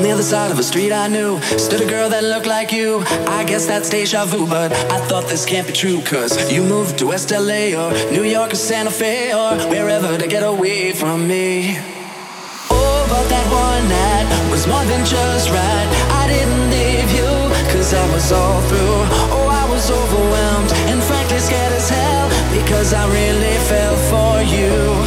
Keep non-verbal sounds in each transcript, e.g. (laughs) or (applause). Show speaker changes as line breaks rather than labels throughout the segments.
On the other side of a street I knew stood a girl that looked like you. I guess that's deja vu, but I thought this can't be true. Cause you moved to West LA or New York or Santa Fe or wherever to get away from me. Oh, but that one night was more than just right. I didn't leave you, cause I was all through. Oh, I was overwhelmed and frankly scared as hell because I really fell for you.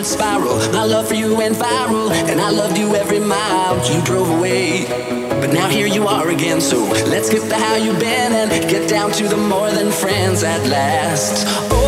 Downward spiral. My love for you went viral, and I loved you every mile you drove away. But now here you are again, so let's skip the how you've been and get down to the more than friends at last. Oh,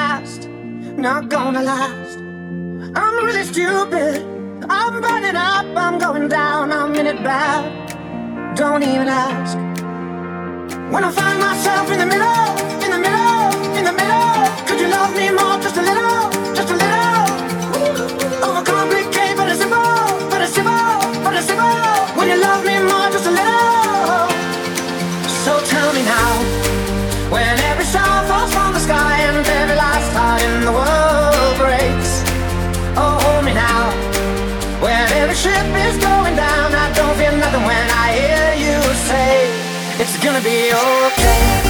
last, not gonna last. I'm really stupid. I'm burning up, I'm going down, I'm in it bad. Don't even ask. When I find myself
in the middle, in the middle, in the
middle, could you love
me more? Just a little, just
a little. It's gonna be okay.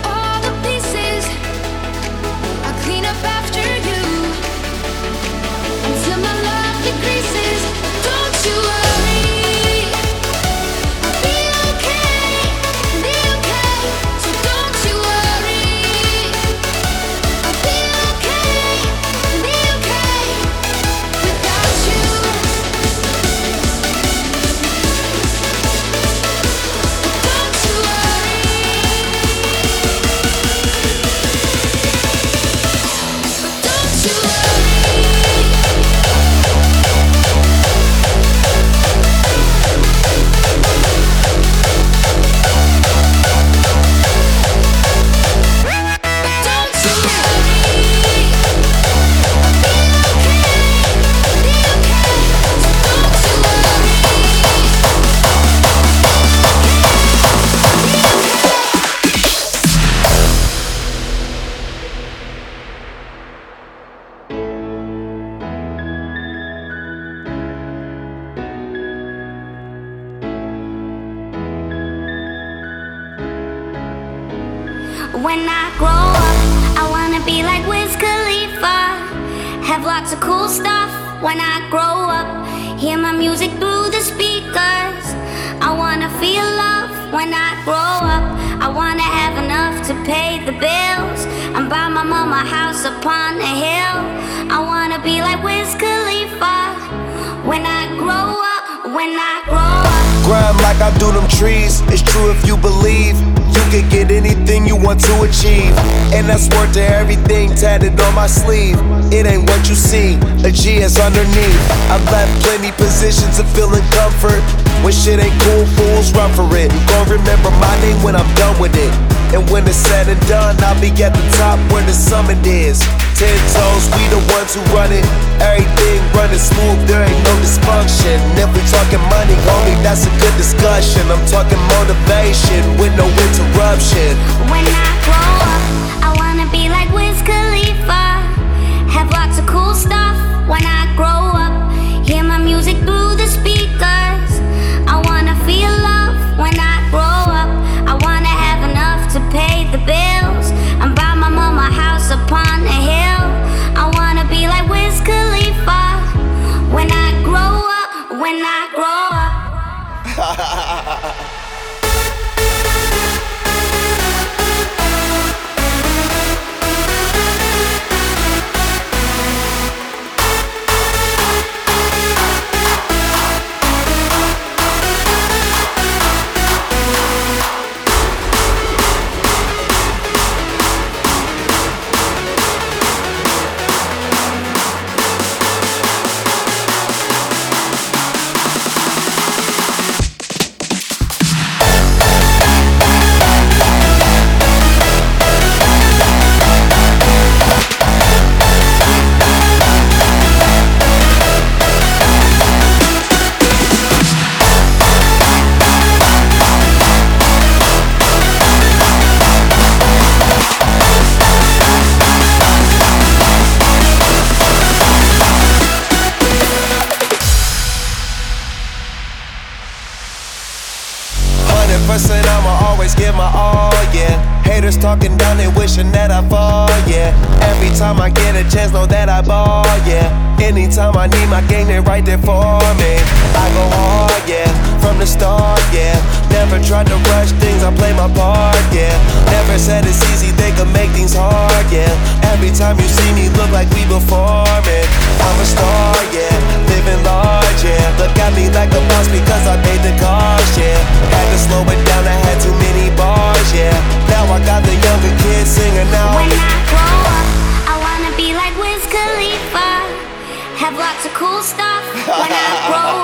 I grow up. I wanna have enough to pay the bills and buy my mama a house upon a hill. I wanna be like Wiz Khalifa when I grow up. When I.
Grind like I do them trees. It's true if you believe. You can get anything you want to achieve. And that's worth to everything tatted on my sleeve. It ain't what you see, a G is underneath. I've left plenty positions of feeling comfort. When shit ain't cool, fools run for it. You gon' remember my name when I'm done with it. And when it's said and done, I'll be at the top where the summit is. Ten toes, we the ones who run it. Everything running smooth, there ain't no dysfunction. If we talking money, homie, that's a good discussion. I'm talking motivation with no interruption.
When I grow up, I wanna be like Wiz Khalifa. Have lots of cool stuff when I When I grow up. (laughs)
Percent, I'ma always give my all, yeah. Haters talking down, they wishing that I fall, yeah. Every time I get a chance, know that I ball, yeah. Anytime I need my game, they right there for me. I go hard, yeah, from the start, yeah. Never tried to rush things, I play my part, yeah. Never said it's easy, they could make things hard, yeah. Every time you see me, look like we performing. I'm a star, yeah, living large, yeah. Look at me like a boss because I paid the cost, yeah. Had to slow it down, I had too many bars, yeah. Now I got the younger kids singing out.
When I grow up, I wanna be like Wiz Khalifa. Have lots of cool stuff when I (laughs) grow up.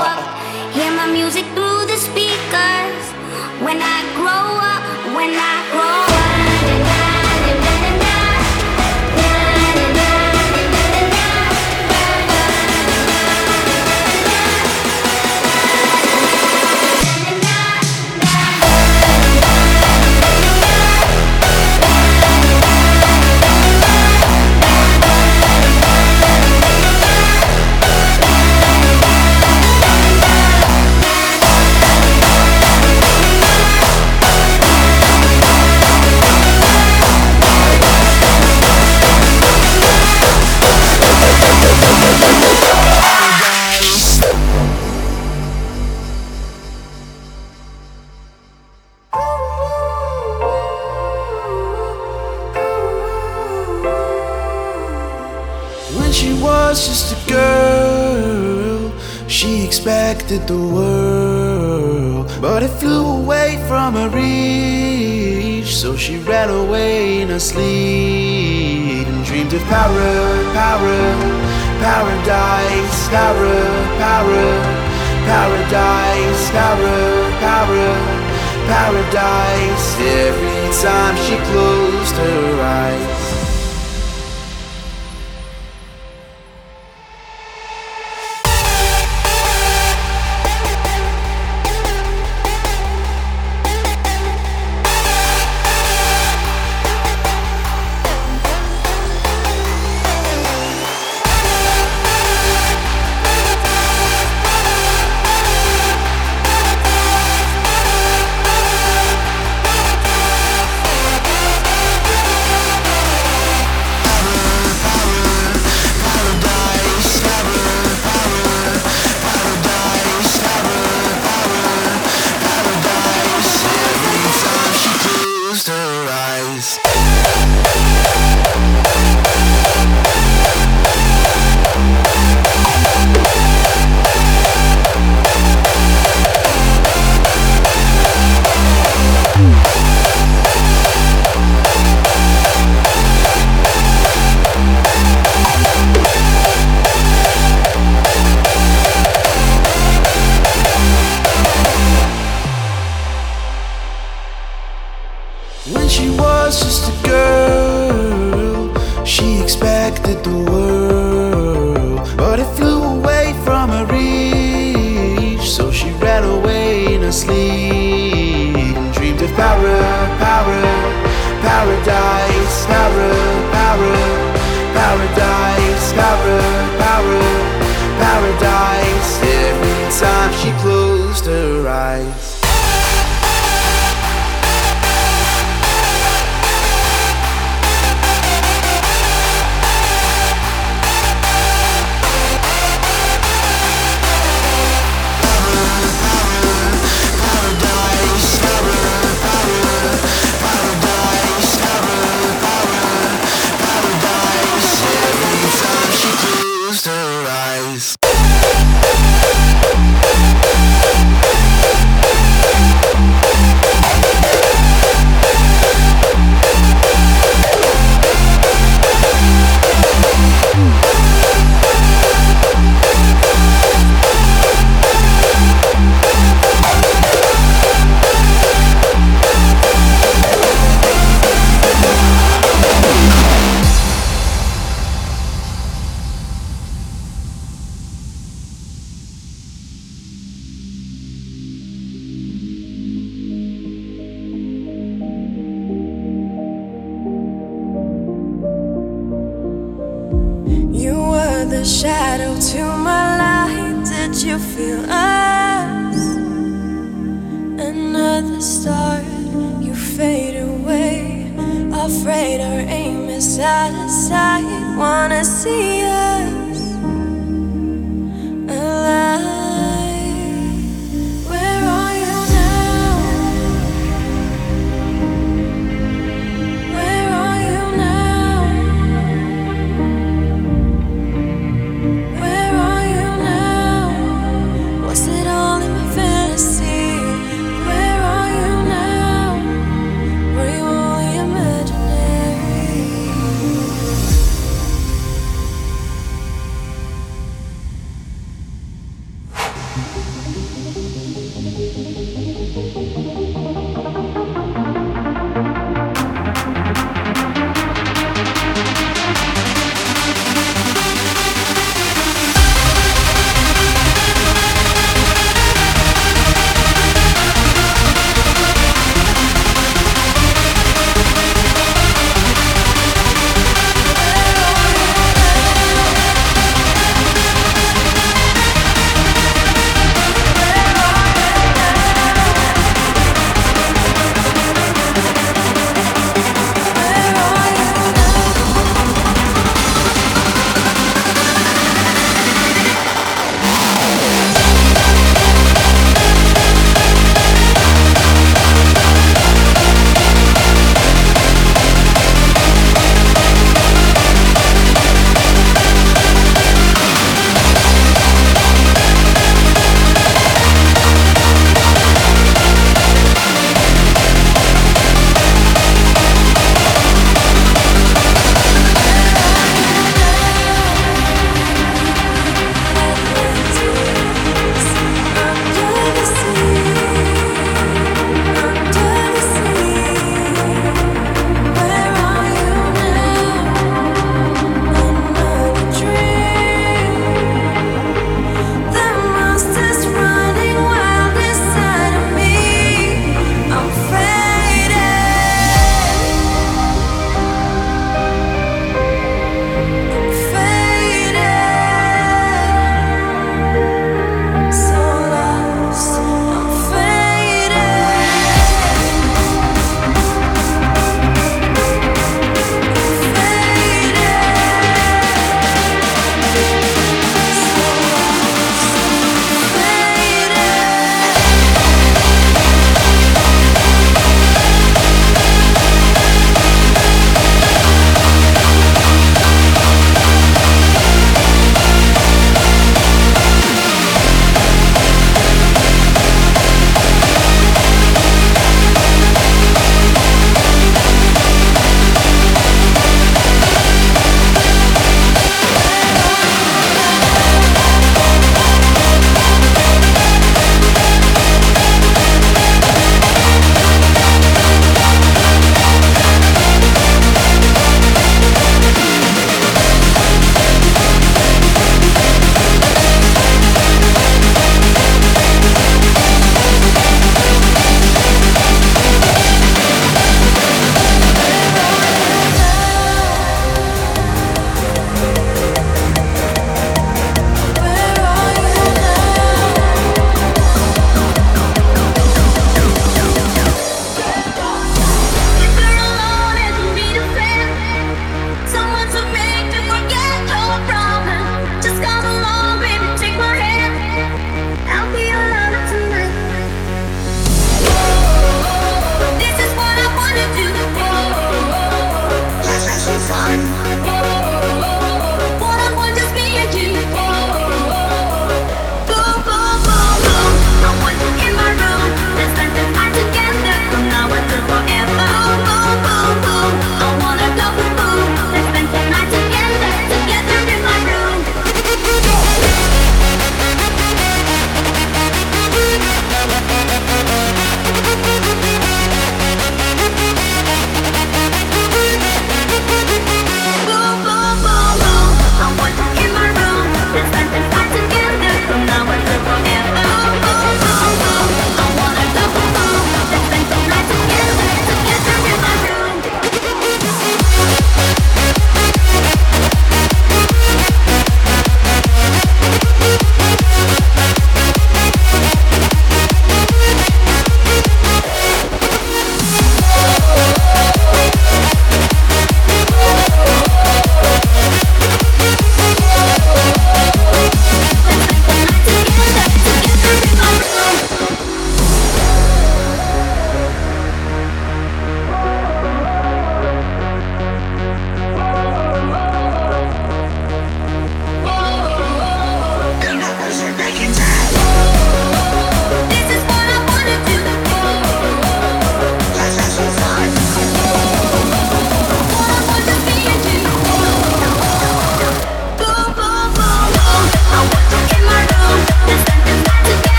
Expected the world. But it flew away from her reach, so she ran away in her sleep and dreamed of power, power, paradise, power, power, paradise, power, power, paradise. Every time she closed her eyes.